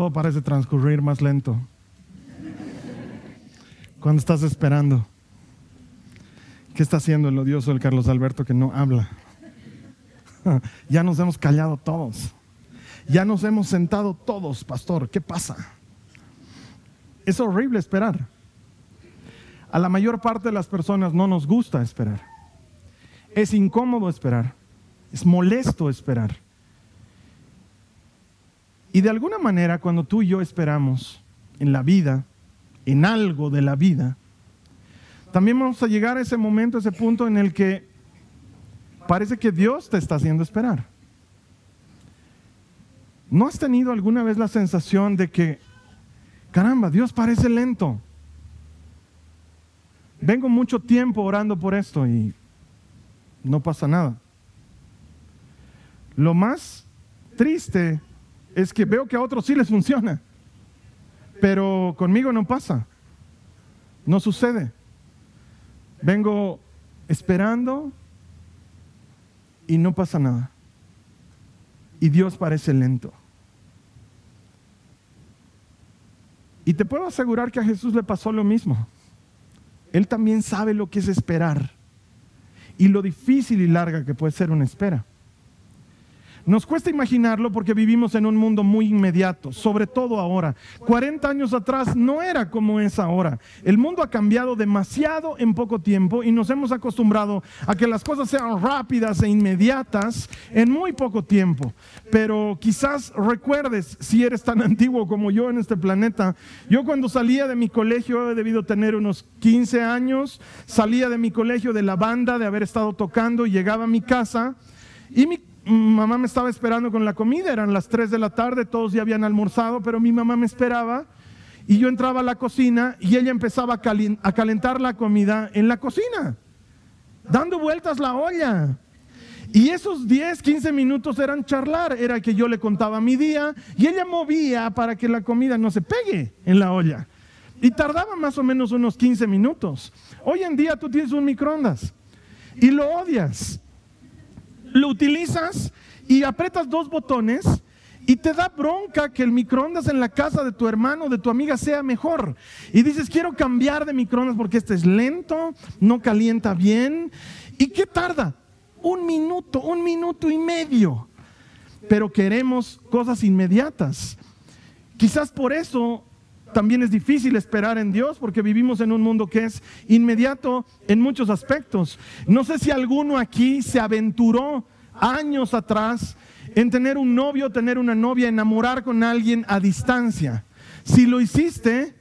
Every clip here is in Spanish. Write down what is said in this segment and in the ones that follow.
Todo parece transcurrir más lento. Cuando estás esperando. ¿Qué está haciendo el odioso del Carlos Alberto que no habla? Ya nos hemos callado todos. Ya nos hemos sentado todos, pastor. ¿Qué pasa? Es horrible esperar. A la mayor parte de las personas no nos gusta esperar. Es incómodo esperar. Es molesto esperar. De alguna manera, cuando tú y yo esperamos en la vida, en algo de la vida, también vamos a llegar a ese momento, ese punto en el que parece que Dios te está haciendo esperar. ¿No has tenido alguna vez la sensación de que, caramba, Dios parece lento? Vengo mucho tiempo orando por esto y no pasa nada. Lo más triste es que veo que a otros sí les funciona, pero conmigo no pasa, no sucede. Vengo esperando y no pasa nada. Y Dios parece lento. Y te puedo asegurar que a Jesús le pasó lo mismo. Él también sabe lo que es esperar y lo difícil y larga que puede ser una espera. Nos cuesta imaginarlo porque vivimos en un mundo muy inmediato, sobre todo ahora. 40 años atrás no era como es ahora. El mundo ha cambiado demasiado en poco tiempo y nos hemos acostumbrado a que las cosas sean rápidas e inmediatas en muy poco tiempo. Pero quizás recuerdes, si eres tan antiguo como yo en este planeta, yo cuando salía de mi colegio, he debido tener unos 15 años, salía de mi colegio de la banda, de haber estado tocando y llegaba a mi casa. Y mi mamá me estaba esperando con la comida, eran las 3 de la tarde, todos ya habían almorzado, pero mi mamá me esperaba y yo entraba a la cocina y ella empezaba a calentar la comida en la cocina, dando vueltas la olla. Y esos 10, 15 minutos eran charlar, era que yo le contaba mi día y ella movía para que la comida no se pegue en la olla. Y tardaba más o menos unos 15 minutos. Hoy en día tú tienes un microondas y lo odias lo utilizas y apretas dos botones y te da bronca que el microondas en la casa de tu hermano o de tu amiga sea mejor. Y dices, quiero cambiar de microondas porque este es lento, no calienta bien. ¿Y qué tarda? Un minuto, un minuto y medio. Pero queremos cosas inmediatas. Quizás por eso también es difícil esperar en Dios porque vivimos en un mundo que es inmediato en muchos aspectos. No sé si alguno aquí se aventuró años atrás en tener un novio, tener una novia, enamorar con alguien a distancia. Si lo hiciste,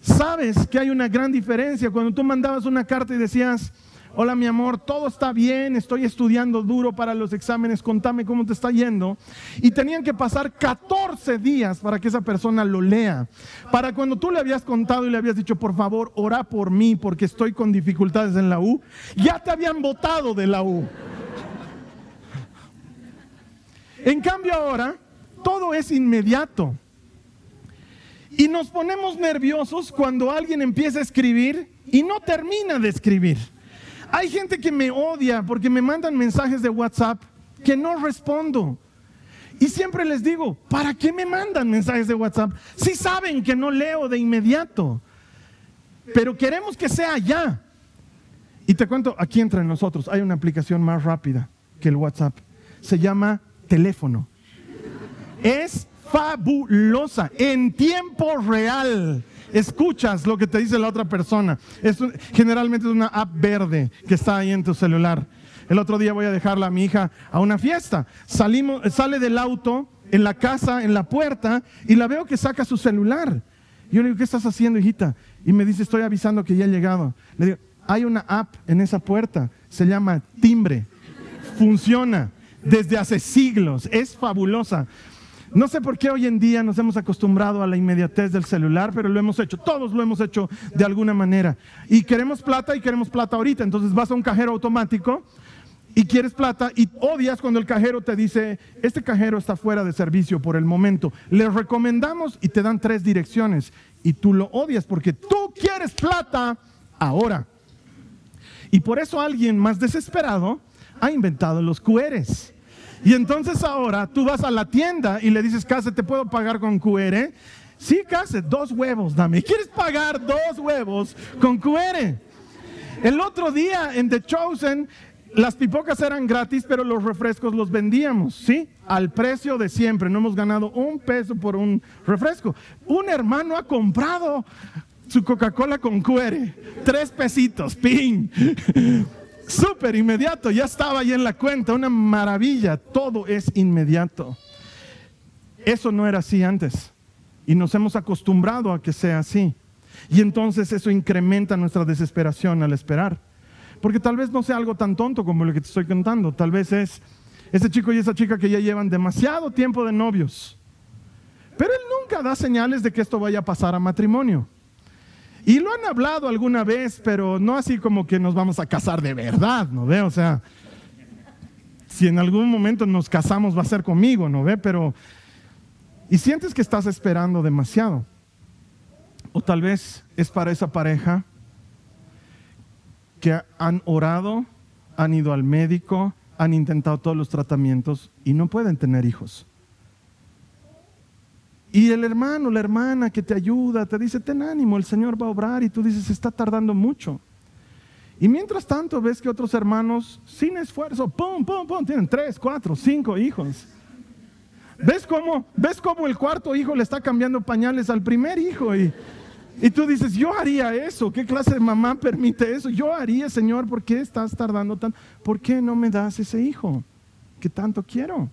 sabes que hay una gran diferencia. Cuando tú mandabas una carta y decías, hola mi amor, todo está bien, estoy estudiando duro para los exámenes, contame cómo te está yendo. Y tenían que pasar 14 días para que esa persona lo lea. Para cuando tú le habías contado y le habías dicho, por favor, ora por mí porque estoy con dificultades en la U, ya te habían votado de la U. En cambio ahora, todo es inmediato. Y nos ponemos nerviosos cuando alguien empieza a escribir y no termina de escribir. Hay gente que me odia porque me mandan mensajes de WhatsApp que no respondo. Y siempre les digo, ¿para qué me mandan mensajes de WhatsApp si saben que no leo de inmediato? Pero queremos que sea ya. Y te cuento, aquí entre nosotros hay una aplicación más rápida que el WhatsApp. Se llama teléfono. Es fabulosa, en tiempo real. Escuchas lo que te dice la otra persona. Es, generalmente es una app verde que está ahí en tu celular. El otro día voy a dejarla a mi hija a una fiesta. Salimos, sale del auto, en la casa, en la puerta, y la veo que saca su celular. Yo le digo, ¿qué estás haciendo, hijita? Y me dice, estoy avisando que ya he llegado. Le digo, hay una app en esa puerta, se llama Timbre. Funciona desde hace siglos, es fabulosa. No sé por qué hoy en día nos hemos acostumbrado a la inmediatez del celular, pero lo hemos hecho, todos lo hemos hecho de alguna manera. Y queremos plata y queremos plata ahorita, entonces vas a un cajero automático y quieres plata y odias cuando el cajero te dice, este cajero está fuera de servicio por el momento. Le recomendamos y te dan tres direcciones y tú lo odias porque tú quieres plata ahora. Y por eso alguien más desesperado ha inventado los QRs. Y entonces ahora tú vas a la tienda y le dices, Case, ¿te puedo pagar con QR? Sí, Case, dos huevos, dame. ¿Quieres pagar dos huevos con QR? El otro día en The Chosen, las pipocas eran gratis, pero los refrescos los vendíamos, ¿sí? Al precio de siempre. No hemos ganado un peso por un refresco. Un hermano ha comprado su Coca-Cola con QR. Tres pesitos, ping súper inmediato, ya estaba ahí en la cuenta, una maravilla, todo es inmediato. Eso no era así antes y nos hemos acostumbrado a que sea así. Y entonces eso incrementa nuestra desesperación al esperar. Porque tal vez no sea algo tan tonto como lo que te estoy contando, tal vez es ese chico y esa chica que ya llevan demasiado tiempo de novios. Pero él nunca da señales de que esto vaya a pasar a matrimonio. Y lo han hablado alguna vez, pero no así como que nos vamos a casar de verdad, ¿no ve? O sea, si en algún momento nos casamos va a ser conmigo, ¿no ve? Pero, y sientes que estás esperando demasiado. O tal vez es para esa pareja que han orado, han ido al médico, han intentado todos los tratamientos y no pueden tener hijos. Y el hermano, la hermana que te ayuda, te dice, ten ánimo, el Señor va a obrar y tú dices, está tardando mucho. Y mientras tanto ves que otros hermanos, sin esfuerzo, pum, pum, pum, tienen tres, cuatro, cinco hijos. ¿Ves cómo, ¿Ves cómo el cuarto hijo le está cambiando pañales al primer hijo? Y, y tú dices, yo haría eso. ¿Qué clase de mamá permite eso? Yo haría, Señor, ¿por qué estás tardando tanto? ¿Por qué no me das ese hijo que tanto quiero?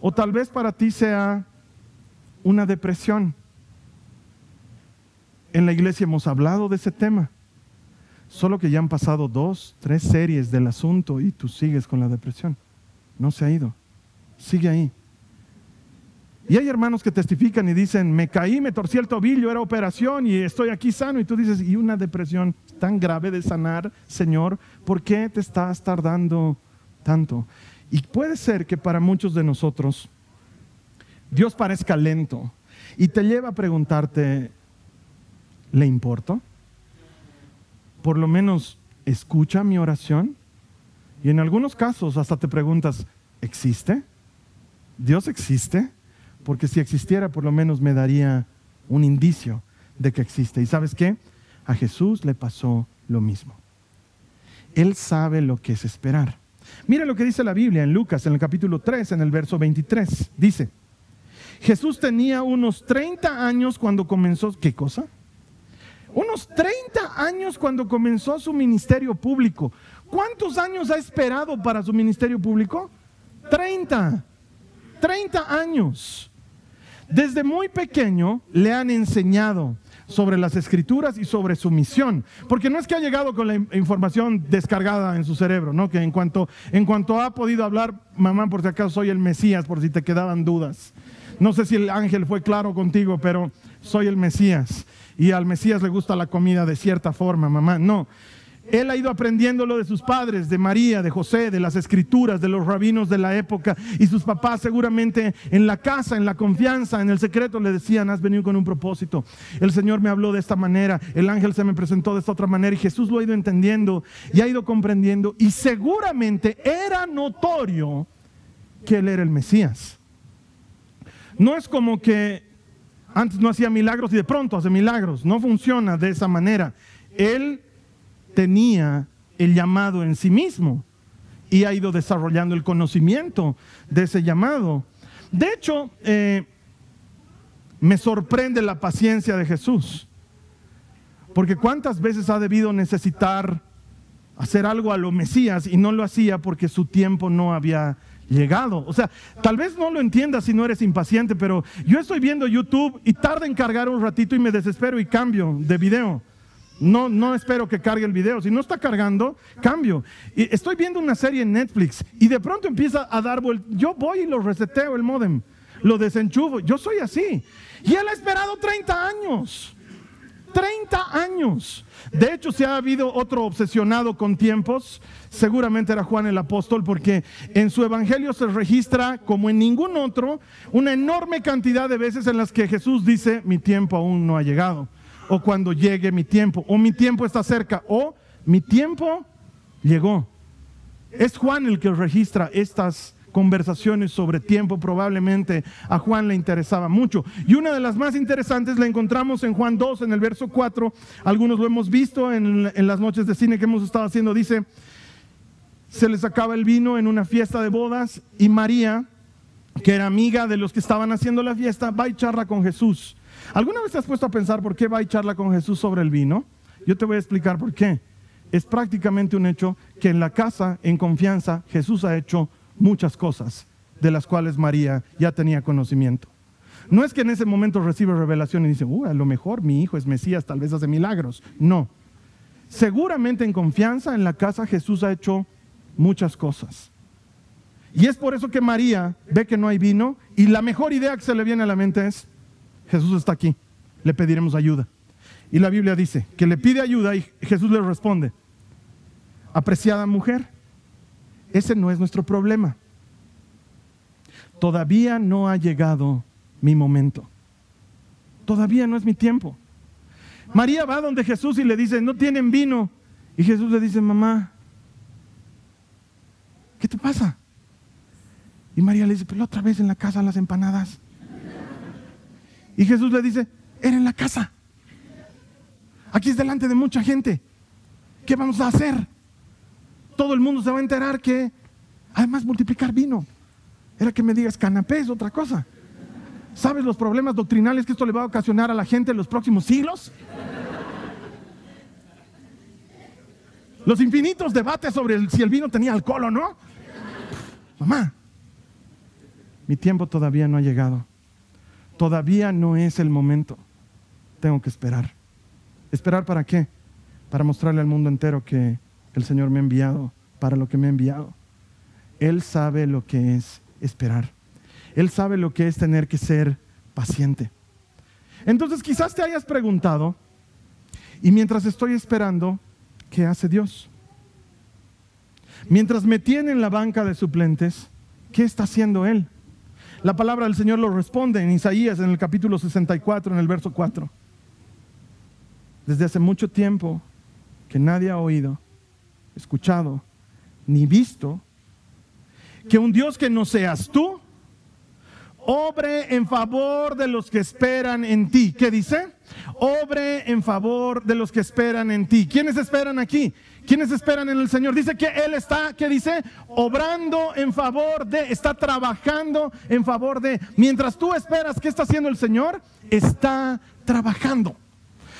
O tal vez para ti sea una depresión. En la iglesia hemos hablado de ese tema, solo que ya han pasado dos, tres series del asunto y tú sigues con la depresión. No se ha ido, sigue ahí. Y hay hermanos que testifican y dicen, me caí, me torcí el tobillo, era operación y estoy aquí sano. Y tú dices, y una depresión tan grave de sanar, Señor, ¿por qué te estás tardando tanto? Y puede ser que para muchos de nosotros Dios parezca lento y te lleva a preguntarte, ¿le importo? Por lo menos escucha mi oración. Y en algunos casos hasta te preguntas, ¿existe? ¿Dios existe? Porque si existiera, por lo menos me daría un indicio de que existe. ¿Y sabes qué? A Jesús le pasó lo mismo. Él sabe lo que es esperar. Mira lo que dice la Biblia en Lucas, en el capítulo 3, en el verso 23. Dice, Jesús tenía unos 30 años cuando comenzó, ¿qué cosa? Unos 30 años cuando comenzó su ministerio público. ¿Cuántos años ha esperado para su ministerio público? 30. 30 años. Desde muy pequeño le han enseñado. sobre las escrituras y sobre su misión. Porque no es que ha llegado con la información descargada en su cerebro, ¿no? Que en cuanto, en cuanto ha podido hablar, mamá, por si acaso soy el Mesías, por si te quedaban dudas. No sé si el ángel fue claro contigo, pero soy el Mesías. Y al Mesías le gusta la comida de cierta forma, mamá. No, él ha ido aprendiendo lo de sus padres, de María, de José, de las escrituras, de los rabinos de la época. Y sus papás seguramente en la casa, en la confianza, en el secreto le decían, has venido con un propósito. El Señor me habló de esta manera, el ángel se me presentó de esta otra manera y Jesús lo ha ido entendiendo y ha ido comprendiendo. Y seguramente era notorio que Él era el Mesías. No es como que antes no hacía milagros y de pronto hace milagros. No funciona de esa manera. Él tenía el llamado en sí mismo y ha ido desarrollando el conocimiento de ese llamado. De hecho, eh, me sorprende la paciencia de Jesús, porque cuántas veces ha debido necesitar hacer algo a lo Mesías y no lo hacía porque su tiempo no había llegado. O sea, tal vez no lo entiendas si no eres impaciente, pero yo estoy viendo YouTube y tarda en cargar un ratito y me desespero y cambio de video. No, no espero que cargue el video. Si no está cargando, cambio. Estoy viendo una serie en Netflix y de pronto empieza a dar vueltas. Yo voy y lo reseteo el modem, lo desenchufo. Yo soy así. Y él ha esperado 30 años. 30 años. De hecho, si ha habido otro obsesionado con tiempos, seguramente era Juan el apóstol, porque en su evangelio se registra, como en ningún otro, una enorme cantidad de veces en las que Jesús dice, mi tiempo aún no ha llegado o cuando llegue mi tiempo, o mi tiempo está cerca, o mi tiempo llegó. Es Juan el que registra estas conversaciones sobre tiempo, probablemente a Juan le interesaba mucho. Y una de las más interesantes la encontramos en Juan 2, en el verso 4, algunos lo hemos visto en, en las noches de cine que hemos estado haciendo, dice, se les acaba el vino en una fiesta de bodas y María, que era amiga de los que estaban haciendo la fiesta, va y charla con Jesús. ¿Alguna vez te has puesto a pensar por qué va y charla con Jesús sobre el vino? Yo te voy a explicar por qué. Es prácticamente un hecho que en la casa, en confianza, Jesús ha hecho muchas cosas de las cuales María ya tenía conocimiento. No es que en ese momento recibe revelación y dice, uh, a lo mejor mi hijo es Mesías, tal vez hace milagros. No. Seguramente en confianza en la casa Jesús ha hecho muchas cosas. Y es por eso que María ve que no hay vino y la mejor idea que se le viene a la mente es, Jesús está aquí, le pediremos ayuda. Y la Biblia dice que le pide ayuda y Jesús le responde, apreciada mujer, ese no es nuestro problema. Todavía no ha llegado mi momento. Todavía no es mi tiempo. María va donde Jesús y le dice, no tienen vino. Y Jesús le dice, mamá, ¿qué te pasa? Y María le dice, pero otra vez en la casa las empanadas. Y Jesús le dice, era en la casa. Aquí es delante de mucha gente. ¿Qué vamos a hacer? Todo el mundo se va a enterar que, además, multiplicar vino. Era que me digas canapé es otra cosa. ¿Sabes los problemas doctrinales que esto le va a ocasionar a la gente en los próximos siglos? Los infinitos debates sobre si el vino tenía alcohol o no. Mamá, mi tiempo todavía no ha llegado todavía no es el momento. Tengo que esperar. ¿Esperar para qué? Para mostrarle al mundo entero que el Señor me ha enviado para lo que me ha enviado. Él sabe lo que es esperar. Él sabe lo que es tener que ser paciente. Entonces quizás te hayas preguntado, y mientras estoy esperando, ¿qué hace Dios? Mientras me tiene en la banca de suplentes, ¿qué está haciendo Él? La palabra del Señor lo responde en Isaías, en el capítulo 64, en el verso 4. Desde hace mucho tiempo que nadie ha oído, escuchado, ni visto, que un Dios que no seas tú, obre en favor de los que esperan en ti. ¿Qué dice? Obre en favor de los que esperan en ti. ¿Quiénes esperan aquí? ¿Quiénes esperan en el Señor? Dice que Él está, ¿qué dice? Obrando en favor de, está trabajando en favor de. Mientras tú esperas, ¿qué está haciendo el Señor? Está trabajando.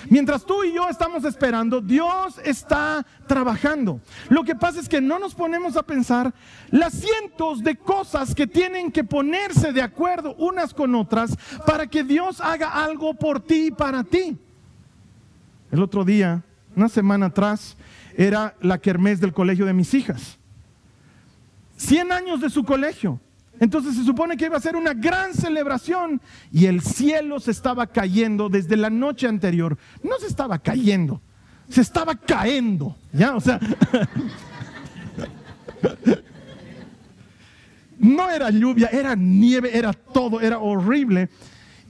Mientras tú y yo estamos esperando, Dios está trabajando. Lo que pasa es que no nos ponemos a pensar las cientos de cosas que tienen que ponerse de acuerdo unas con otras para que Dios haga algo por ti y para ti. El otro día, una semana atrás, era la kermés del colegio de mis hijas. 100 años de su colegio. Entonces se supone que iba a ser una gran celebración y el cielo se estaba cayendo desde la noche anterior. No se estaba cayendo, se estaba cayendo. ¿Ya? O sea, no era lluvia, era nieve, era todo, era horrible.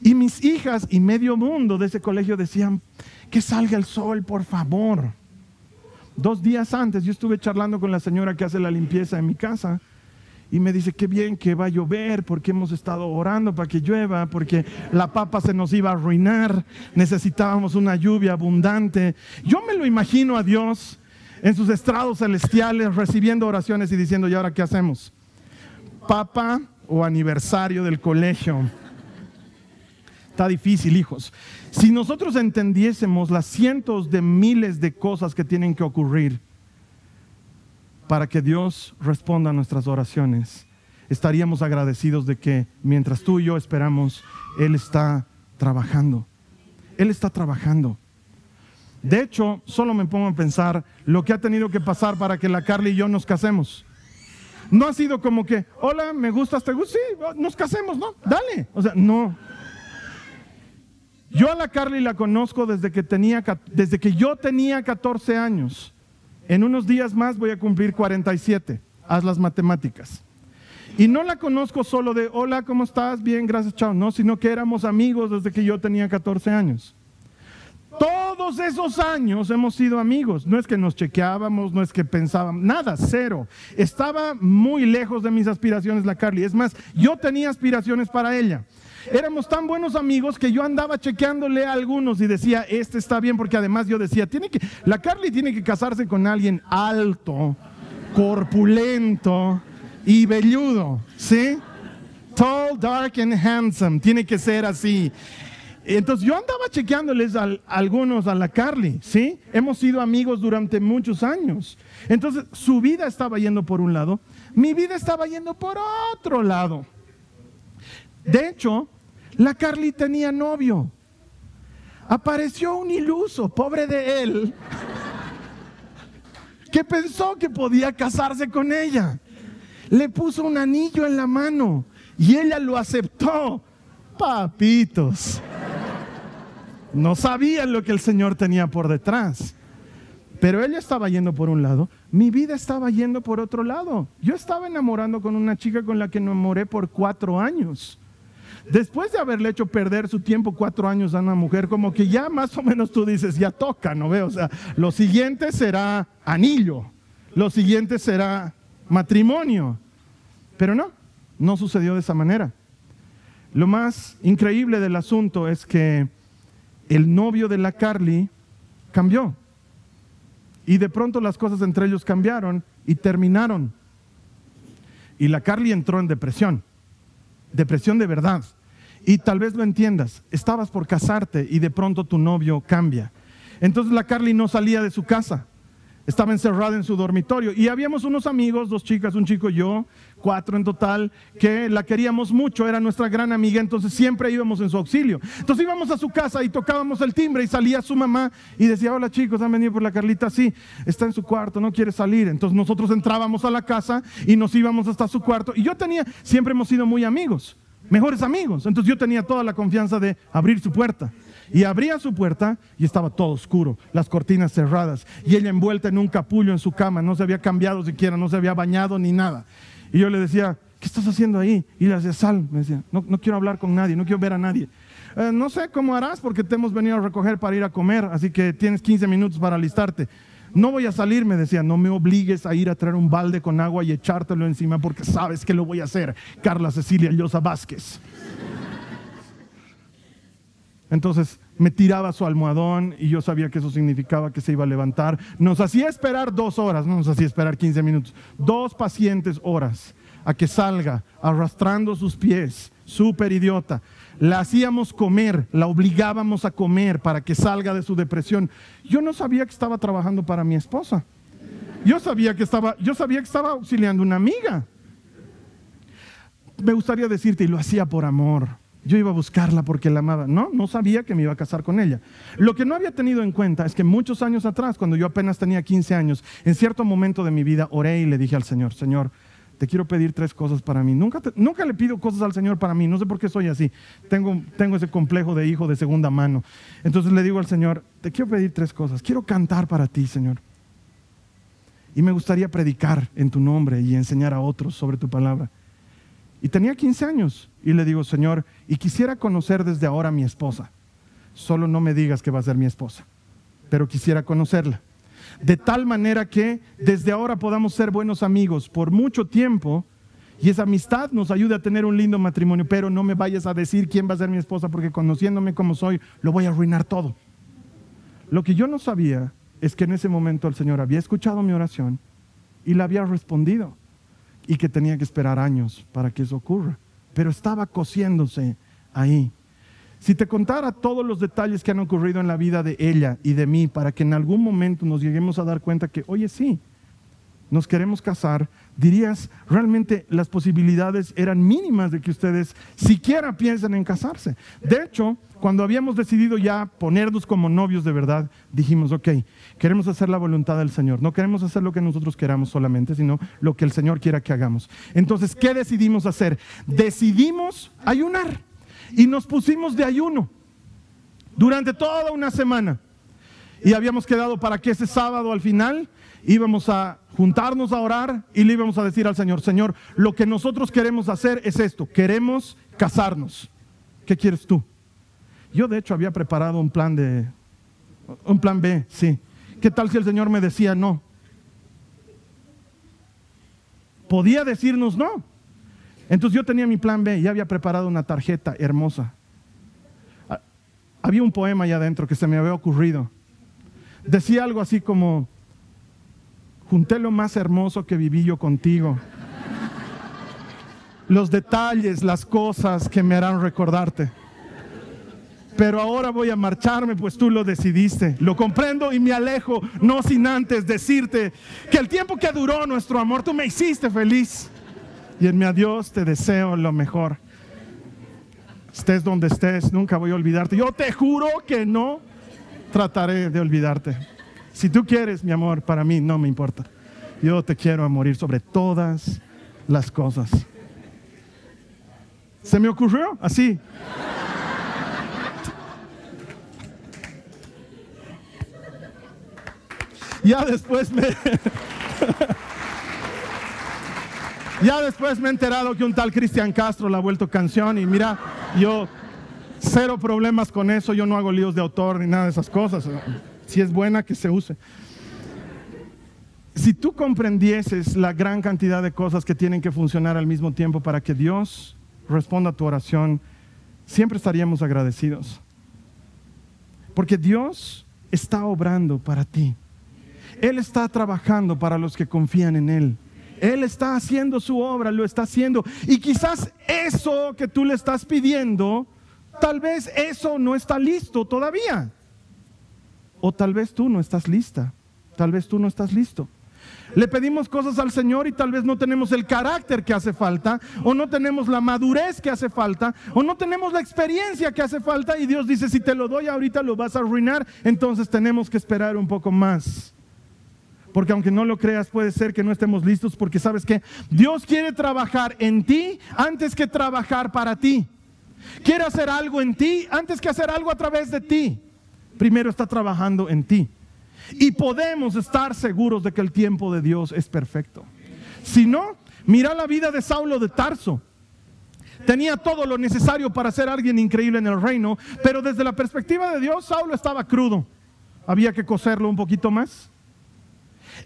Y mis hijas y medio mundo de ese colegio decían, que salga el sol, por favor. Dos días antes yo estuve charlando con la señora que hace la limpieza en mi casa y me dice, qué bien que va a llover, porque hemos estado orando para que llueva, porque la papa se nos iba a arruinar, necesitábamos una lluvia abundante. Yo me lo imagino a Dios en sus estrados celestiales recibiendo oraciones y diciendo, ¿y ahora qué hacemos? Papa o aniversario del colegio. Está difícil, hijos. Si nosotros entendiésemos las cientos de miles de cosas que tienen que ocurrir, para que Dios responda a nuestras oraciones. Estaríamos agradecidos de que mientras tú y yo esperamos, Él está trabajando. Él está trabajando. De hecho, solo me pongo a pensar lo que ha tenido que pasar para que la Carly y yo nos casemos. No ha sido como que, hola, me gustas, te gusta, sí, nos casemos, ¿no? Dale. O sea, no. Yo a la Carly la conozco desde que, tenía, desde que yo tenía 14 años. En unos días más voy a cumplir 47. Haz las matemáticas. Y no la conozco solo de, hola, ¿cómo estás? Bien, gracias, chao. No, sino que éramos amigos desde que yo tenía 14 años. Todos esos años hemos sido amigos. No es que nos chequeábamos, no es que pensábamos, nada, cero. Estaba muy lejos de mis aspiraciones la Carly. Es más, yo tenía aspiraciones para ella. Éramos tan buenos amigos que yo andaba chequeándole a algunos y decía, este está bien, porque además yo decía, tiene que, la Carly tiene que casarse con alguien alto, corpulento y velludo, ¿sí? Tall, dark and handsome, tiene que ser así. Entonces yo andaba chequeándoles a, algunos a la Carly, ¿sí? Hemos sido amigos durante muchos años. Entonces su vida estaba yendo por un lado, mi vida estaba yendo por otro lado. De hecho, la Carly tenía novio. Apareció un iluso, pobre de él, que pensó que podía casarse con ella. Le puso un anillo en la mano y ella lo aceptó. Papitos. No sabían lo que el Señor tenía por detrás. Pero ella estaba yendo por un lado, mi vida estaba yendo por otro lado. Yo estaba enamorando con una chica con la que enamoré por cuatro años después de haberle hecho perder su tiempo cuatro años a una mujer, como que ya más o menos tú dices, ya toca, ¿no veo? O sea, lo siguiente será anillo, lo siguiente será matrimonio. Pero no, no sucedió de esa manera. Lo más increíble del asunto es que el novio de la Carly cambió. Y de pronto las cosas entre ellos cambiaron y terminaron. Y la Carly entró en depresión. Depresión de verdad. Y tal vez lo entiendas, estabas por casarte y de pronto tu novio cambia. Entonces la Carly no salía de su casa, estaba encerrada en su dormitorio. Y habíamos unos amigos, dos chicas, un chico y yo, cuatro en total, que la queríamos mucho, era nuestra gran amiga, entonces siempre íbamos en su auxilio. Entonces íbamos a su casa y tocábamos el timbre y salía su mamá y decía, hola chicos, han venido por la Carlita, sí, está en su cuarto, no quiere salir. Entonces nosotros entrábamos a la casa y nos íbamos hasta su cuarto. Y yo tenía, siempre hemos sido muy amigos mejores amigos. Entonces yo tenía toda la confianza de abrir su puerta. Y abría su puerta y estaba todo oscuro, las cortinas cerradas y ella envuelta en un capullo en su cama, no se había cambiado siquiera, no se había bañado ni nada. Y yo le decía, ¿qué estás haciendo ahí? Y le decía, sal, me decía, no, quiero hablar con nadie, no quiero ver a nadie. Eh, no sé cómo harás porque te hemos venido a recoger para ir a comer, así que tienes 15 minutos para alistarte. No voy a salir, me decía, no me obligues a ir a traer un balde con agua y echártelo encima porque sabes que lo voy a hacer. Carla Cecilia Llosa Vázquez. Entonces me tiraba su almohadón y yo sabía que eso significaba que se iba a levantar. Nos hacía esperar dos horas, no nos hacía esperar 15 minutos, dos pacientes horas a que salga arrastrando sus pies, súper idiota la hacíamos comer, la obligábamos a comer para que salga de su depresión. Yo no sabía que estaba trabajando para mi esposa. Yo sabía que estaba, yo sabía que estaba auxiliando una amiga. Me gustaría decirte, y lo hacía por amor, yo iba a buscarla porque la amaba. No, no sabía que me iba a casar con ella. Lo que no había tenido en cuenta es que muchos años atrás, cuando yo apenas tenía 15 años, en cierto momento de mi vida oré y le dije al Señor, Señor, te quiero pedir tres cosas para mí. Nunca, nunca le pido cosas al Señor para mí, no sé por qué soy así. Tengo, tengo ese complejo de hijo de segunda mano. Entonces le digo al Señor, te quiero pedir tres cosas. Quiero cantar para ti, Señor. Y me gustaría predicar en tu nombre y enseñar a otros sobre tu palabra. Y tenía 15 años y le digo, Señor, y quisiera conocer desde ahora a mi esposa. Solo no me digas que va a ser mi esposa, pero quisiera conocerla de tal manera que desde ahora podamos ser buenos amigos por mucho tiempo y esa amistad nos ayude a tener un lindo matrimonio, pero no me vayas a decir quién va a ser mi esposa porque conociéndome como soy, lo voy a arruinar todo. Lo que yo no sabía es que en ese momento el Señor había escuchado mi oración y la había respondido y que tenía que esperar años para que eso ocurra, pero estaba cosiéndose ahí. Si te contara todos los detalles que han ocurrido en la vida de ella y de mí para que en algún momento nos lleguemos a dar cuenta que, oye, sí, nos queremos casar, dirías, realmente las posibilidades eran mínimas de que ustedes siquiera piensen en casarse. De hecho, cuando habíamos decidido ya ponernos como novios de verdad, dijimos, ok, queremos hacer la voluntad del Señor. No queremos hacer lo que nosotros queramos solamente, sino lo que el Señor quiera que hagamos. Entonces, ¿qué decidimos hacer? Decidimos ayunar y nos pusimos de ayuno durante toda una semana. Y habíamos quedado para que ese sábado al final íbamos a juntarnos a orar y le íbamos a decir al Señor, Señor, lo que nosotros queremos hacer es esto, queremos casarnos. ¿Qué quieres tú? Yo de hecho había preparado un plan de, un plan B, sí. ¿Qué tal si el Señor me decía no? Podía decirnos no. Entonces yo tenía mi plan B y había preparado una tarjeta hermosa. Ah, había un poema allá adentro que se me había ocurrido. Decía algo así como, junté lo más hermoso que viví yo contigo. Los detalles, las cosas que me harán recordarte. Pero ahora voy a marcharme, pues tú lo decidiste. Lo comprendo y me alejo, no sin antes decirte que el tiempo que duró nuestro amor, tú me hiciste feliz. Y en mi adiós te deseo lo mejor. Estés donde estés, nunca voy a olvidarte. Yo te juro que no trataré de olvidarte. Si tú quieres, mi amor, para mí no me importa. Yo te quiero a morir sobre todas las cosas. ¿Se me ocurrió? Así. Ya después me... Ya después me he enterado que un tal Cristian Castro la ha vuelto canción y mira, yo cero problemas con eso, yo no hago líos de autor ni nada de esas cosas. Si es buena, que se use. Si tú comprendieses la gran cantidad de cosas que tienen que funcionar al mismo tiempo para que Dios responda a tu oración, siempre estaríamos agradecidos. Porque Dios está obrando para ti. Él está trabajando para los que confían en Él. Él está haciendo su obra, lo está haciendo. Y quizás eso que tú le estás pidiendo, tal vez eso no está listo todavía. O tal vez tú no estás lista. Tal vez tú no estás listo. Le pedimos cosas al Señor y tal vez no tenemos el carácter que hace falta, o no tenemos la madurez que hace falta, o no tenemos la experiencia que hace falta. Y Dios dice, si te lo doy ahorita lo vas a arruinar, entonces tenemos que esperar un poco más. Porque aunque no lo creas, puede ser que no estemos listos porque sabes que Dios quiere trabajar en ti antes que trabajar para ti. Quiere hacer algo en ti antes que hacer algo a través de ti. Primero está trabajando en ti. Y podemos estar seguros de que el tiempo de Dios es perfecto. Si no, mira la vida de Saulo de Tarso. Tenía todo lo necesario para ser alguien increíble en el reino, pero desde la perspectiva de Dios, Saulo estaba crudo. Había que coserlo un poquito más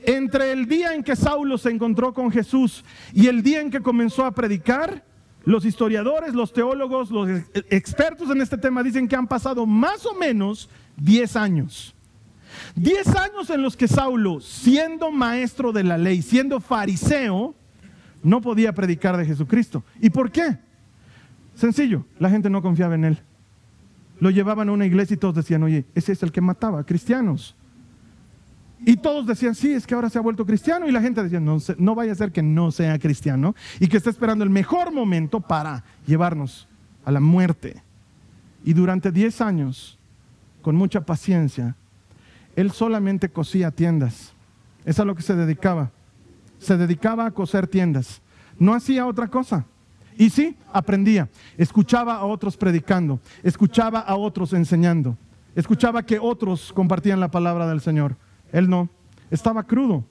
entre el día en que Saulo se encontró con Jesús y el día en que comenzó a predicar, los historiadores, los teólogos, los expertos en este tema dicen que han pasado más o menos 10 años. 10 años en los que Saulo, siendo maestro de la ley, siendo fariseo, no podía predicar de Jesucristo. ¿Y por qué? Sencillo, la gente no confiaba en él. Lo llevaban a una iglesia y todos decían, oye, ese es el que mataba a cristianos. Y todos decían, sí, es que ahora se ha vuelto cristiano. Y la gente decía, no, no vaya a ser que no sea cristiano y que esté esperando el mejor momento para llevarnos a la muerte. Y durante 10 años, con mucha paciencia, él solamente cosía tiendas. Es a lo que se dedicaba. Se dedicaba a coser tiendas. No hacía otra cosa. Y sí, aprendía. Escuchaba a otros predicando. Escuchaba a otros enseñando. Escuchaba que otros compartían la palabra del Señor. Él no. Estaba crudo.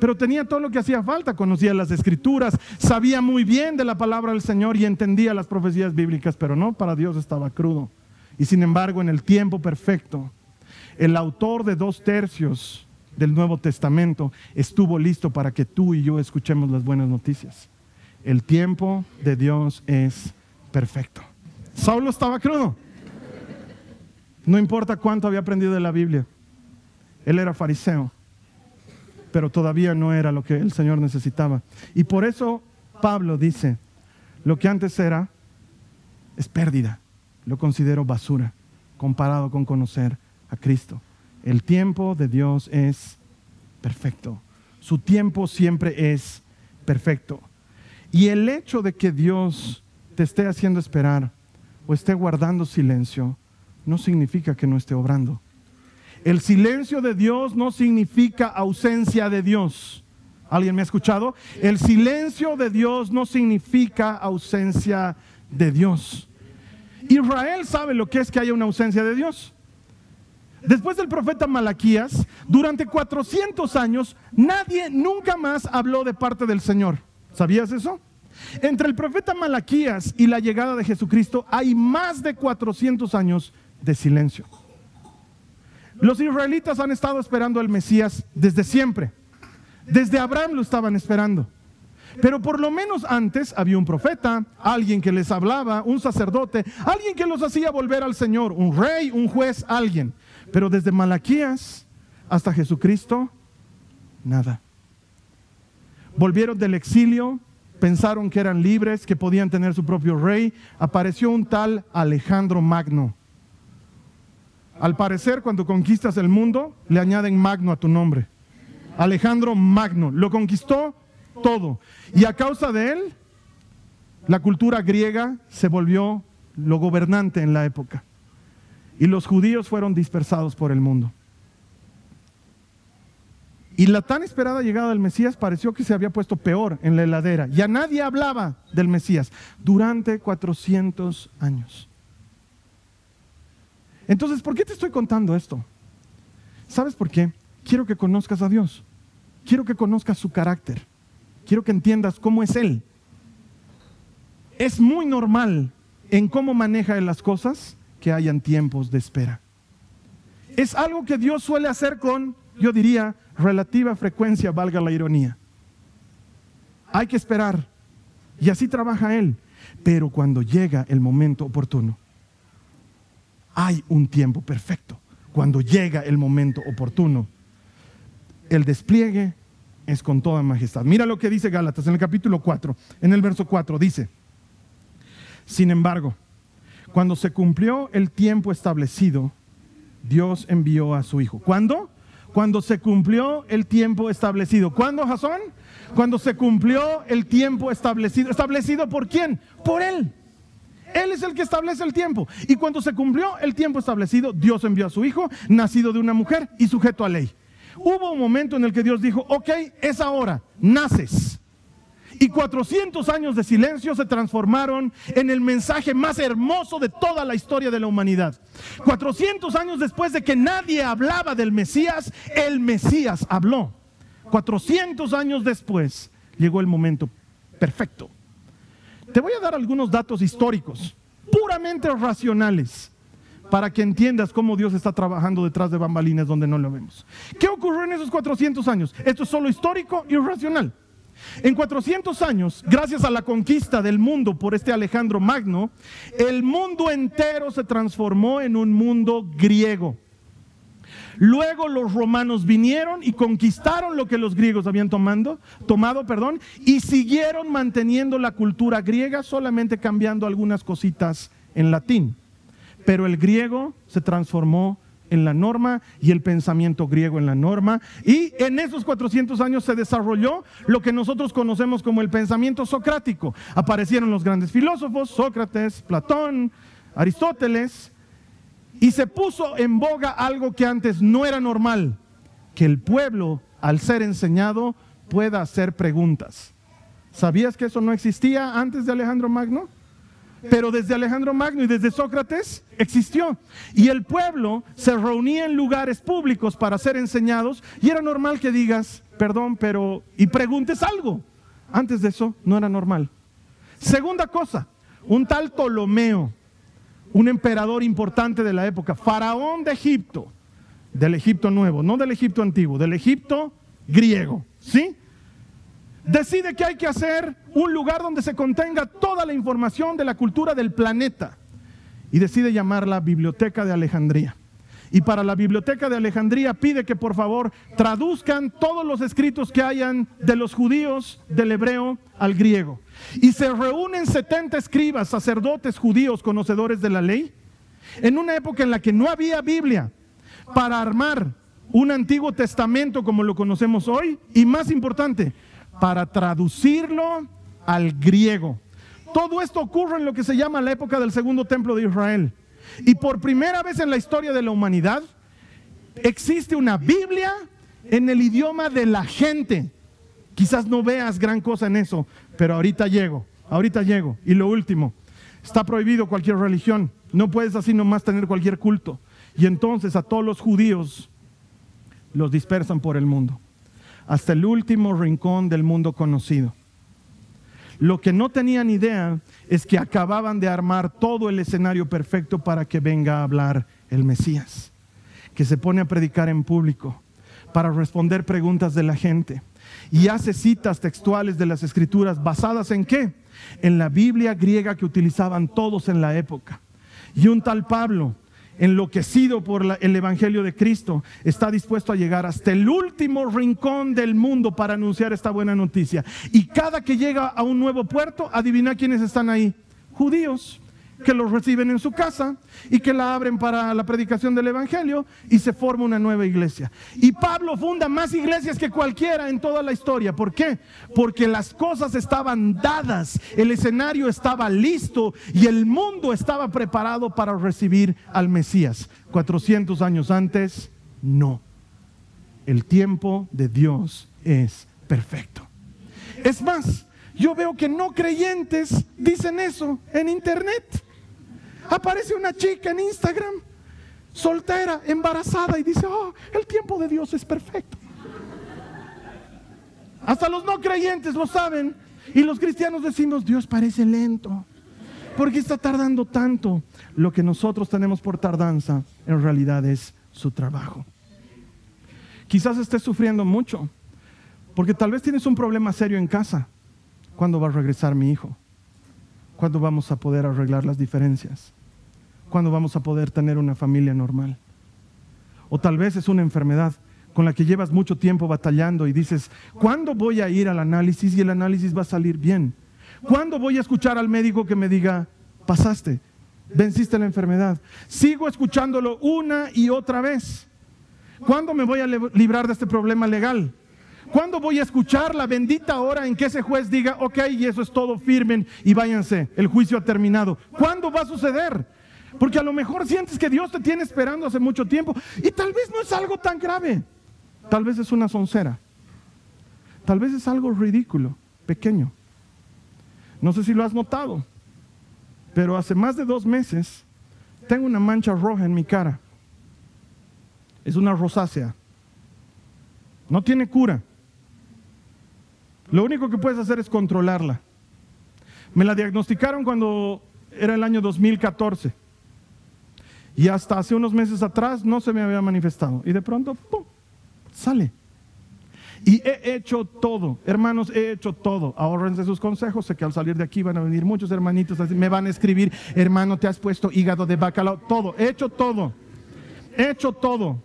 Pero tenía todo lo que hacía falta. Conocía las escrituras. Sabía muy bien de la palabra del Señor y entendía las profecías bíblicas. Pero no, para Dios estaba crudo. Y sin embargo, en el tiempo perfecto, el autor de dos tercios del Nuevo Testamento estuvo listo para que tú y yo escuchemos las buenas noticias. El tiempo de Dios es perfecto. Saulo estaba crudo. No importa cuánto había aprendido de la Biblia. Él era fariseo, pero todavía no era lo que el Señor necesitaba. Y por eso Pablo dice, lo que antes era es pérdida. Lo considero basura comparado con conocer a Cristo. El tiempo de Dios es perfecto. Su tiempo siempre es perfecto. Y el hecho de que Dios te esté haciendo esperar o esté guardando silencio no significa que no esté obrando. El silencio de Dios no significa ausencia de Dios. ¿Alguien me ha escuchado? El silencio de Dios no significa ausencia de Dios. Israel sabe lo que es que haya una ausencia de Dios. Después del profeta Malaquías, durante 400 años, nadie nunca más habló de parte del Señor. ¿Sabías eso? Entre el profeta Malaquías y la llegada de Jesucristo hay más de 400 años de silencio. Los israelitas han estado esperando al Mesías desde siempre. Desde Abraham lo estaban esperando. Pero por lo menos antes había un profeta, alguien que les hablaba, un sacerdote, alguien que los hacía volver al Señor, un rey, un juez, alguien. Pero desde Malaquías hasta Jesucristo, nada. Volvieron del exilio, pensaron que eran libres, que podían tener su propio rey. Apareció un tal Alejandro Magno. Al parecer, cuando conquistas el mundo, le añaden Magno a tu nombre. Alejandro Magno. Lo conquistó todo. Y a causa de él, la cultura griega se volvió lo gobernante en la época. Y los judíos fueron dispersados por el mundo. Y la tan esperada llegada del Mesías pareció que se había puesto peor en la heladera. Ya nadie hablaba del Mesías durante 400 años. Entonces, ¿por qué te estoy contando esto? ¿Sabes por qué? Quiero que conozcas a Dios. Quiero que conozcas su carácter. Quiero que entiendas cómo es Él. Es muy normal en cómo maneja las cosas que hayan tiempos de espera. Es algo que Dios suele hacer con, yo diría, relativa frecuencia, valga la ironía. Hay que esperar. Y así trabaja Él. Pero cuando llega el momento oportuno, hay un tiempo perfecto. Cuando llega el momento oportuno, el despliegue es con toda majestad. Mira lo que dice Gálatas en el capítulo 4, en el verso 4, dice, sin embargo, cuando se cumplió el tiempo establecido, Dios envió a su Hijo. ¿Cuándo? Cuando se cumplió el tiempo establecido. ¿Cuándo, Jasón? Cuando se cumplió el tiempo establecido. ¿Establecido por quién? Por Él. Él es el que establece el tiempo. Y cuando se cumplió el tiempo establecido, Dios envió a su Hijo, nacido de una mujer y sujeto a ley. Hubo un momento en el que Dios dijo, ok, es ahora, naces. Y 400 años de silencio se transformaron en el mensaje más hermoso de toda la historia de la humanidad. 400 años después de que nadie hablaba del Mesías, el Mesías habló. 400 años después llegó el momento perfecto. Te voy a dar algunos datos históricos, puramente racionales para que entiendas cómo Dios está trabajando detrás de bambalinas donde no lo vemos. ¿Qué ocurrió en esos 400 años? Esto es solo histórico y racional. En 400 años, gracias a la conquista del mundo por este Alejandro Magno, el mundo entero se transformó en un mundo griego. Luego los romanos vinieron y conquistaron lo que los griegos habían tomando, tomado, perdón, y siguieron manteniendo la cultura griega, solamente cambiando algunas cositas en latín pero el griego se transformó en la norma y el pensamiento griego en la norma. Y en esos 400 años se desarrolló lo que nosotros conocemos como el pensamiento socrático. Aparecieron los grandes filósofos, Sócrates, Platón, Aristóteles, y se puso en boga algo que antes no era normal, que el pueblo, al ser enseñado, pueda hacer preguntas. ¿Sabías que eso no existía antes de Alejandro Magno? pero desde Alejandro Magno y desde Sócrates existió. Y el pueblo se reunía en lugares públicos para ser enseñados y era normal que digas, perdón, pero, y preguntes algo. Antes de eso no era normal. Segunda cosa, un tal Ptolomeo, un emperador importante de la época, faraón de Egipto, del Egipto nuevo, no del Egipto antiguo, del Egipto griego, ¿sí? decide que hay que hacer un lugar donde se contenga toda la información de la cultura del planeta y decide llamarla Biblioteca de Alejandría. Y para la Biblioteca de Alejandría pide que por favor traduzcan todos los escritos que hayan de los judíos del hebreo al griego. Y se reúnen 70 escribas, sacerdotes judíos conocedores de la ley, en una época en la que no había Biblia, para armar un Antiguo Testamento como lo conocemos hoy y más importante, para traducirlo al griego. Todo esto ocurre en lo que se llama la época del segundo templo de Israel. Y por primera vez en la historia de la humanidad existe una Biblia en el idioma de la gente. Quizás no veas gran cosa en eso, pero ahorita llego, ahorita llego. Y lo último, está prohibido cualquier religión. No puedes así nomás tener cualquier culto. Y entonces a todos los judíos los dispersan por el mundo hasta el último rincón del mundo conocido. Lo que no tenían idea es que acababan de armar todo el escenario perfecto para que venga a hablar el Mesías, que se pone a predicar en público, para responder preguntas de la gente. Y hace citas textuales de las escrituras basadas en qué? En la Biblia griega que utilizaban todos en la época. Y un tal Pablo enloquecido por el Evangelio de Cristo, está dispuesto a llegar hasta el último rincón del mundo para anunciar esta buena noticia. Y cada que llega a un nuevo puerto, adivina quiénes están ahí. Judíos que los reciben en su casa y que la abren para la predicación del Evangelio y se forma una nueva iglesia. Y Pablo funda más iglesias que cualquiera en toda la historia. ¿Por qué? Porque las cosas estaban dadas, el escenario estaba listo y el mundo estaba preparado para recibir al Mesías. 400 años antes, no. El tiempo de Dios es perfecto. Es más, yo veo que no creyentes dicen eso en internet. Aparece una chica en Instagram, soltera, embarazada, y dice, oh, el tiempo de Dios es perfecto. Hasta los no creyentes lo saben. Y los cristianos decimos, Dios parece lento. ¿Por qué está tardando tanto? Lo que nosotros tenemos por tardanza en realidad es su trabajo. Quizás estés sufriendo mucho, porque tal vez tienes un problema serio en casa. ¿Cuándo va a regresar mi hijo? ¿Cuándo vamos a poder arreglar las diferencias? ¿Cuándo vamos a poder tener una familia normal? O tal vez es una enfermedad con la que llevas mucho tiempo batallando y dices, ¿cuándo voy a ir al análisis y el análisis va a salir bien? ¿Cuándo voy a escuchar al médico que me diga, pasaste, venciste la enfermedad? Sigo escuchándolo una y otra vez. ¿Cuándo me voy a librar de este problema legal? ¿Cuándo voy a escuchar la bendita hora en que ese juez diga, ok, y eso es todo, firmen y váyanse, el juicio ha terminado? ¿Cuándo va a suceder? Porque a lo mejor sientes que Dios te tiene esperando hace mucho tiempo y tal vez no es algo tan grave. Tal vez es una soncera. Tal vez es algo ridículo, pequeño. No sé si lo has notado, pero hace más de dos meses tengo una mancha roja en mi cara. Es una rosácea. No tiene cura. Lo único que puedes hacer es controlarla. Me la diagnosticaron cuando era el año 2014. Y hasta hace unos meses atrás no se me había manifestado. Y de pronto, ¡pum! sale. Y he hecho todo, hermanos, he hecho todo. Ahorrense sus consejos. Sé que al salir de aquí van a venir muchos hermanitos, me van a escribir, hermano, te has puesto hígado de bacalao. Todo, he hecho todo. He hecho todo.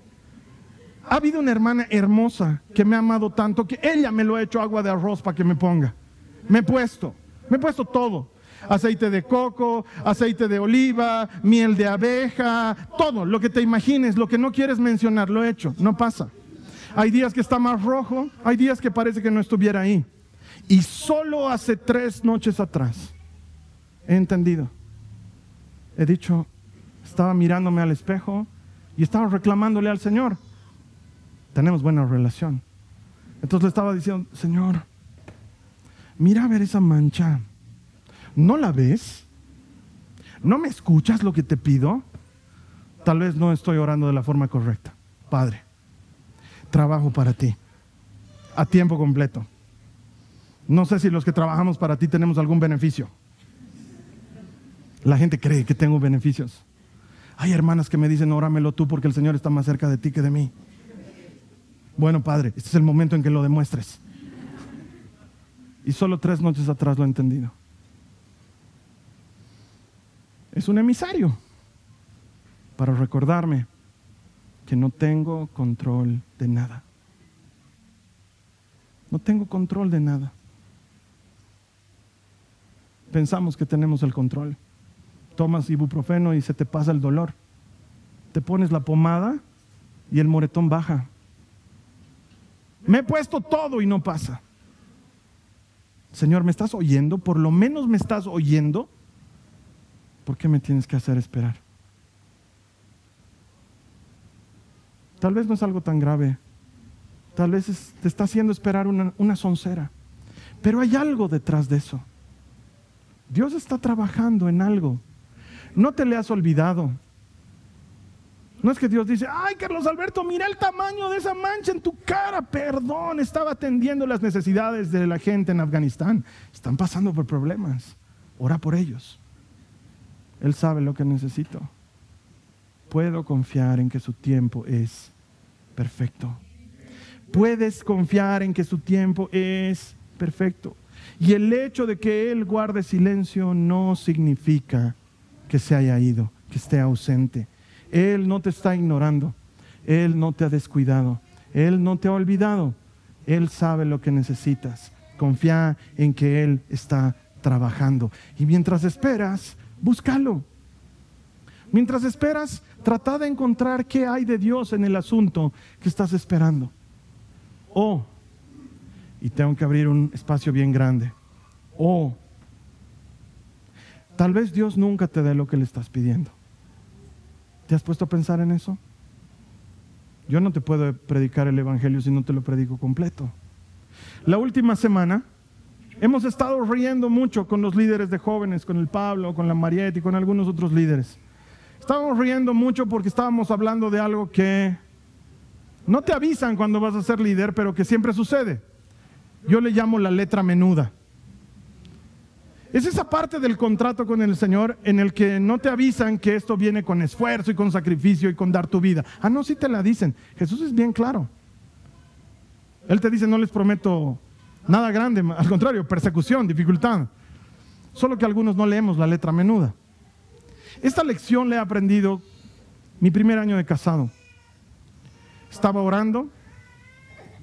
Ha habido una hermana hermosa que me ha amado tanto que ella me lo ha hecho agua de arroz para que me ponga. Me he puesto, me he puesto todo. aceite de coco, aceite de oliva, miel de abeja, todo, lo que te imagines, lo que no quieres mencionar, lo he hecho, no pasa. Hay días que está más rojo, hay días que parece que no estuviera ahí. Y solo hace tres noches atrás he entendido. He dicho, estaba mirándome al espejo y estaba reclamándole al Señor. Tenemos buena relación. Entonces le estaba diciendo, Señor, mira a ver esa mancha. ¿No la ves? ¿No me escuchas lo que te pido? Tal vez no estoy orando de la forma correcta. Padre, trabajo para ti, a tiempo completo. No sé si los que trabajamos para ti tenemos algún beneficio. La gente cree que tengo beneficios. Hay hermanas que me dicen, óramelo tú porque el Señor está más cerca de ti que de mí. Bueno, Padre, este es el momento en que lo demuestres. Y solo tres noches atrás lo he entendido. Es un emisario para recordarme que no tengo control de nada. No tengo control de nada. Pensamos que tenemos el control. Tomas ibuprofeno y se te pasa el dolor. Te pones la pomada y el moretón baja. Me he puesto todo y no pasa. Señor, ¿me estás oyendo? Por lo menos me estás oyendo. ¿Por qué me tienes que hacer esperar? Tal vez no es algo tan grave. Tal vez te está haciendo esperar una, una soncera. Pero hay algo detrás de eso. Dios está trabajando en algo. No te le has olvidado. No es que Dios dice, ay Carlos Alberto, mira el tamaño de esa mancha en tu cara. Perdón, estaba atendiendo las necesidades de la gente en Afganistán. Están pasando por problemas. Ora por ellos. Él sabe lo que necesito. Puedo confiar en que su tiempo es perfecto. Puedes confiar en que su tiempo es perfecto. Y el hecho de que Él guarde silencio no significa que se haya ido, que esté ausente. Él no te está ignorando. Él no te ha descuidado. Él no te ha olvidado. Él sabe lo que necesitas. Confía en que Él está trabajando. Y mientras esperas, búscalo. Mientras esperas, trata de encontrar qué hay de Dios en el asunto que estás esperando. Oh, y tengo que abrir un espacio bien grande. Oh, tal vez Dios nunca te dé lo que le estás pidiendo. ¿Te has puesto a pensar en eso? Yo no te puedo predicar el Evangelio si no te lo predico completo. La última semana hemos estado riendo mucho con los líderes de jóvenes, con el Pablo, con la Mariette y con algunos otros líderes. Estábamos riendo mucho porque estábamos hablando de algo que no te avisan cuando vas a ser líder, pero que siempre sucede. Yo le llamo la letra menuda. Es esa parte del contrato con el Señor en el que no te avisan que esto viene con esfuerzo y con sacrificio y con dar tu vida. Ah, no, sí te la dicen. Jesús es bien claro. Él te dice, no les prometo nada grande, al contrario, persecución, dificultad. Solo que algunos no leemos la letra menuda. Esta lección le he aprendido mi primer año de casado. Estaba orando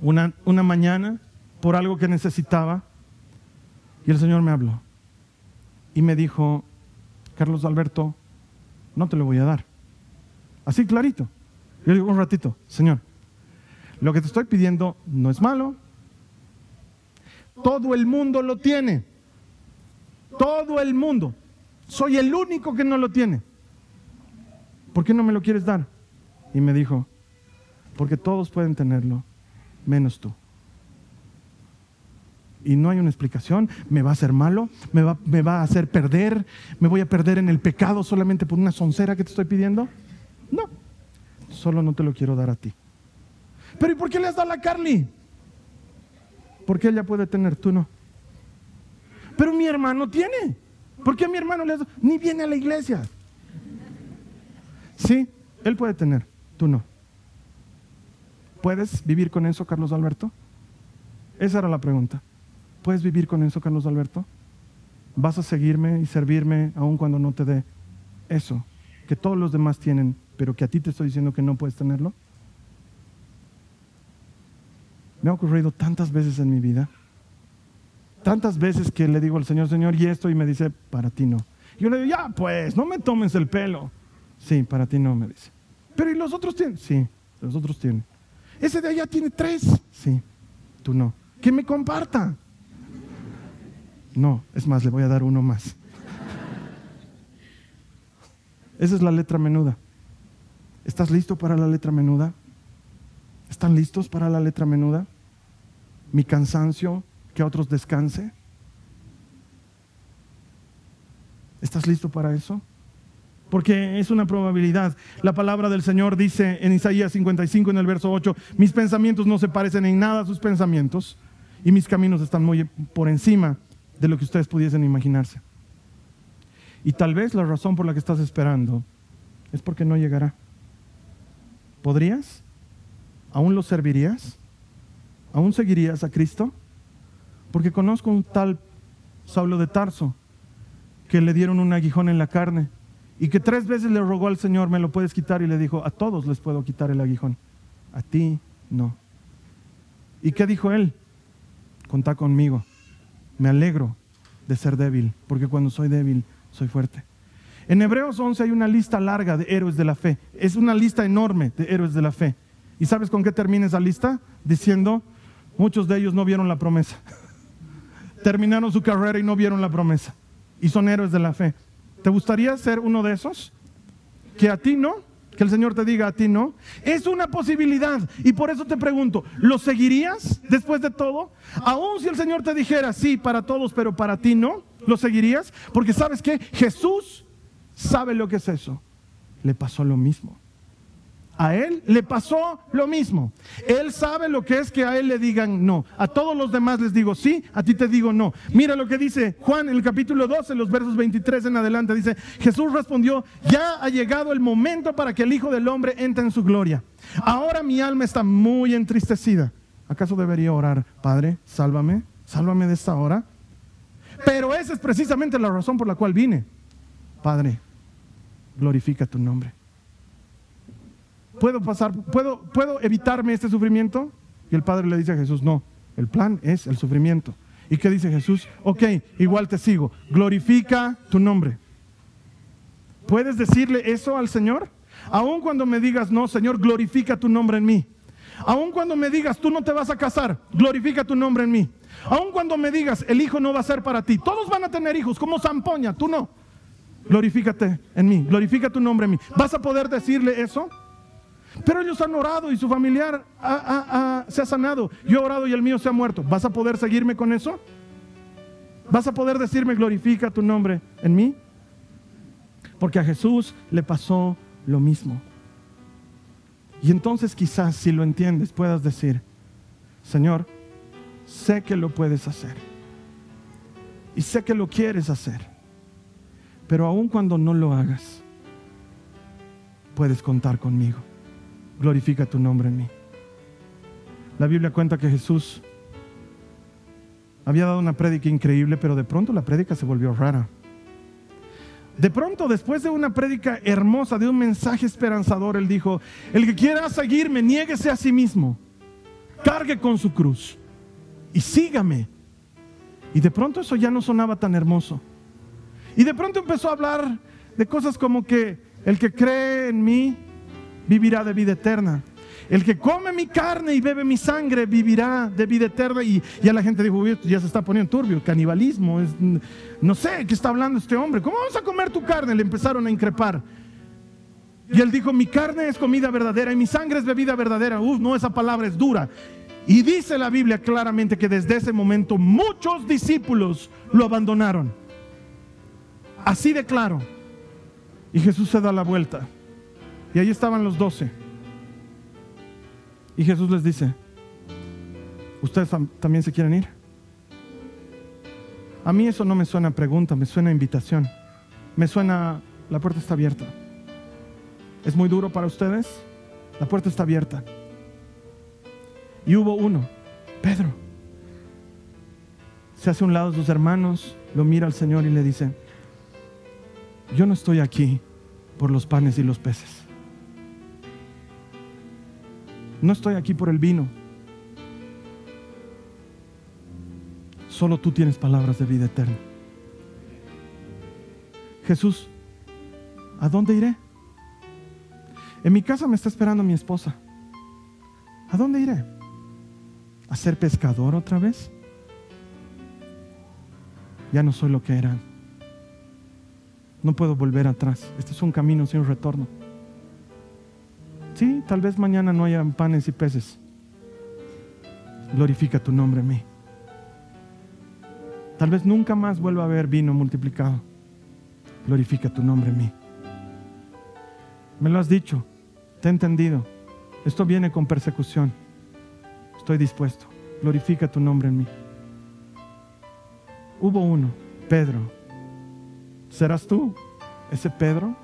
una, una mañana por algo que necesitaba y el Señor me habló y me dijo, Carlos Alberto, no te lo voy a dar. Así clarito. Yo digo, un ratito, Señor, lo que te estoy pidiendo no es malo. Todo el mundo lo tiene. Todo el mundo. Soy el único que no lo tiene. ¿Por qué no me lo quieres dar? Y me dijo, porque todos pueden tenerlo, menos tú y no hay una explicación, me va a hacer malo, me va, me va, a hacer perder, me voy a perder en el pecado solamente por una soncera que te estoy pidiendo. No, solo no te lo quiero dar a ti. Pero ¿y por qué le has dado a Carly? Porque ella puede tener, tú no. Pero mi hermano tiene. ¿Por qué mi hermano le has dado? Ni viene a la iglesia. Sí, él puede tener, tú no. ¿Puedes vivir con eso, Carlos Alberto? Esa era la pregunta. ¿Puedes vivir con eso, Carlos Alberto? ¿Vas a seguirme y servirme aun cuando no te dé eso que todos los demás tienen, pero que a ti te estoy diciendo que no puedes tenerlo? Me ha ocurrido tantas veces en mi vida, tantas veces que le digo al Señor, Señor, y esto, y me dice, para ti no. Yo le digo, ya, pues, no me tomes el pelo. Sí, para ti no, me dice. Pero ¿y los otros tienen? Sí, los otros tienen. Ese de allá tiene tres. Sí, tú no. Que me comparta. No, es más, le voy a dar uno más. Esa es la letra menuda. ¿Estás listo para la letra menuda? ¿Están listos para la letra menuda? Mi cansancio, que otros descanse. ¿Estás listo para eso? Porque es una probabilidad. La palabra del Señor dice en Isaías 55 en el verso 8, mis pensamientos no se parecen en nada a sus pensamientos y mis caminos están muy por encima de lo que ustedes pudiesen imaginarse. Y tal vez la razón por la que estás esperando es porque no llegará. ¿Podrías? ¿Aún lo servirías? ¿Aún seguirías a Cristo? Porque conozco un tal Saulo de Tarso que le dieron un aguijón en la carne y que tres veces le rogó al Señor, me lo puedes quitar y le dijo, a todos les puedo quitar el aguijón, a ti no. ¿Y qué dijo él? Contá conmigo, me alegro de ser débil, porque cuando soy débil soy fuerte. En Hebreos 11 hay una lista larga de héroes de la fe, es una lista enorme de héroes de la fe. ¿Y sabes con qué termina esa lista? Diciendo, muchos de ellos no vieron la promesa. Terminaron su carrera y no vieron la promesa y son héroes de la fe. ¿Te gustaría ser uno de esos? Que a ti no, que el Señor te diga a ti no. Es una posibilidad y por eso te pregunto, ¿lo seguirías después de todo? Aún si el Señor te dijera sí para todos, pero para ti no, ¿lo seguirías? Porque sabes que Jesús sabe lo que es eso. Le pasó lo mismo. A él le pasó lo mismo. Él sabe lo que es que a él le digan no. A todos los demás les digo sí, a ti te digo no. Mira lo que dice Juan en el capítulo 12, los versos 23 en adelante. Dice, Jesús respondió, ya ha llegado el momento para que el Hijo del Hombre entre en su gloria. Ahora mi alma está muy entristecida. ¿Acaso debería orar, Padre, sálvame, sálvame de esta hora? Pero esa es precisamente la razón por la cual vine. Padre, glorifica tu nombre. ¿Puedo pasar, puedo, puedo evitarme este sufrimiento? Y el Padre le dice a Jesús, no, el plan es el sufrimiento. ¿Y qué dice Jesús? Ok, igual te sigo, glorifica tu nombre. ¿Puedes decirle eso al Señor? Aun cuando me digas, no, Señor, glorifica tu nombre en mí. Aun cuando me digas, tú no te vas a casar, glorifica tu nombre en mí. Aun cuando me digas, el hijo no va a ser para ti, todos van a tener hijos, como Zampoña, tú no. Glorifícate en mí, glorifica tu nombre en mí. ¿Vas a poder decirle eso? Pero ellos han orado y su familiar se ha sanado. Yo he orado y el mío se ha muerto. ¿Vas a poder seguirme con eso? ¿Vas a poder decirme glorifica tu nombre en mí? Porque a Jesús le pasó lo mismo. Y entonces quizás si lo entiendes puedas decir, Señor, sé que lo puedes hacer. Y sé que lo quieres hacer. Pero aun cuando no lo hagas, puedes contar conmigo glorifica tu nombre en mí. La Biblia cuenta que Jesús había dado una prédica increíble, pero de pronto la prédica se volvió rara. De pronto, después de una prédica hermosa, de un mensaje esperanzador, él dijo, el que quiera seguirme, niéguese a sí mismo, cargue con su cruz y sígame. Y de pronto eso ya no sonaba tan hermoso. Y de pronto empezó a hablar de cosas como que el que cree en mí, vivirá de vida eterna. El que come mi carne y bebe mi sangre vivirá de vida eterna. Y ya la gente dijo, ya se está poniendo turbio, canibalismo. No sé qué está hablando este hombre. ¿Cómo vamos a comer tu carne? Le empezaron a increpar. Y él dijo, mi carne es comida verdadera y mi sangre es bebida verdadera. Uf, no, esa palabra es dura. Y dice la Biblia claramente que desde ese momento muchos discípulos lo abandonaron. Así de claro. Y Jesús se da la vuelta. Y ahí estaban los doce. Y Jesús les dice, ¿ustedes también se quieren ir? A mí eso no me suena pregunta, me suena invitación. Me suena, la puerta está abierta. ¿Es muy duro para ustedes? La puerta está abierta. Y hubo uno, Pedro. Se hace a un lado de sus hermanos, lo mira al Señor y le dice, yo no estoy aquí por los panes y los peces. No estoy aquí por el vino. Solo tú tienes palabras de vida eterna. Jesús, ¿a dónde iré? En mi casa me está esperando mi esposa. ¿A dónde iré? ¿A ser pescador otra vez? Ya no soy lo que era. No puedo volver atrás. Este es un camino sin retorno. Sí, tal vez mañana no haya panes y peces. Glorifica tu nombre en mí. Tal vez nunca más vuelva a haber vino multiplicado. Glorifica tu nombre en mí. Me lo has dicho, te he entendido. Esto viene con persecución. Estoy dispuesto. Glorifica tu nombre en mí. Hubo uno, Pedro. ¿Serás tú ese Pedro?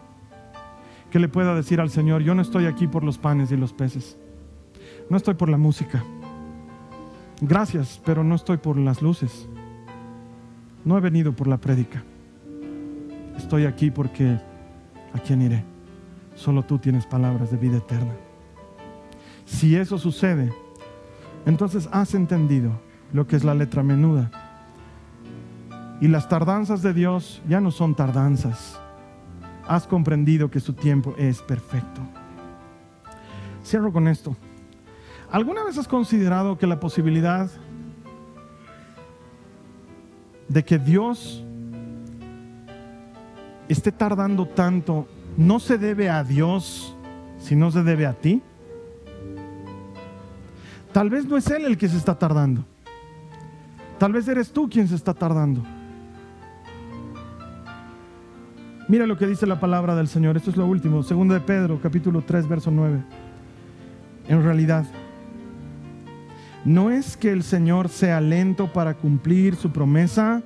Que le pueda decir al Señor, yo no estoy aquí por los panes y los peces. No estoy por la música. Gracias, pero no estoy por las luces. No he venido por la prédica. Estoy aquí porque ¿a quién iré? Solo tú tienes palabras de vida eterna. Si eso sucede, entonces has entendido lo que es la letra menuda. Y las tardanzas de Dios ya no son tardanzas. Has comprendido que su tiempo es perfecto. Cierro con esto. ¿Alguna vez has considerado que la posibilidad de que Dios esté tardando tanto no se debe a Dios, sino se debe a ti? Tal vez no es Él el que se está tardando. Tal vez eres tú quien se está tardando. Mira lo que dice la palabra del Señor. Esto es lo último. Segundo de Pedro, capítulo 3, verso 9. En realidad, no es que el Señor sea lento para cumplir su promesa,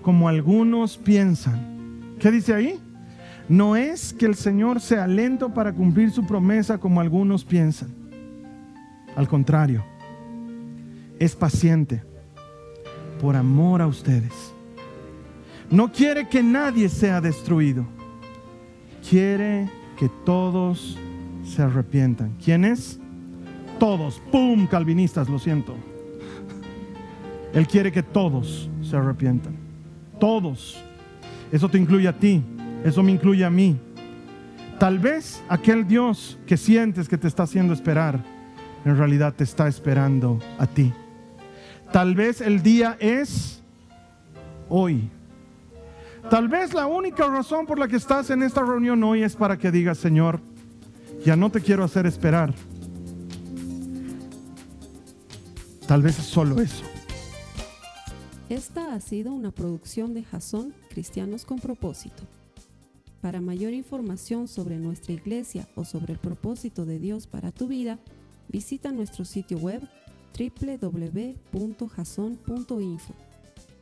como algunos piensan. ¿Qué dice ahí? No es que el Señor sea lento para cumplir su promesa, como algunos piensan. Al contrario, es paciente por amor a ustedes. No quiere que nadie sea destruido. Quiere que todos se arrepientan. ¿Quiénes? Todos. ¡Pum! Calvinistas, lo siento. Él quiere que todos se arrepientan. Todos. Eso te incluye a ti. Eso me incluye a mí. Tal vez aquel Dios que sientes que te está haciendo esperar, en realidad te está esperando a ti. Tal vez el día es hoy. Tal vez la única razón por la que estás en esta reunión hoy es para que digas, Señor, ya no te quiero hacer esperar. Tal vez es solo eso. Esta ha sido una producción de Jason Cristianos con propósito. Para mayor información sobre nuestra iglesia o sobre el propósito de Dios para tu vida, visita nuestro sitio web www.jason.info.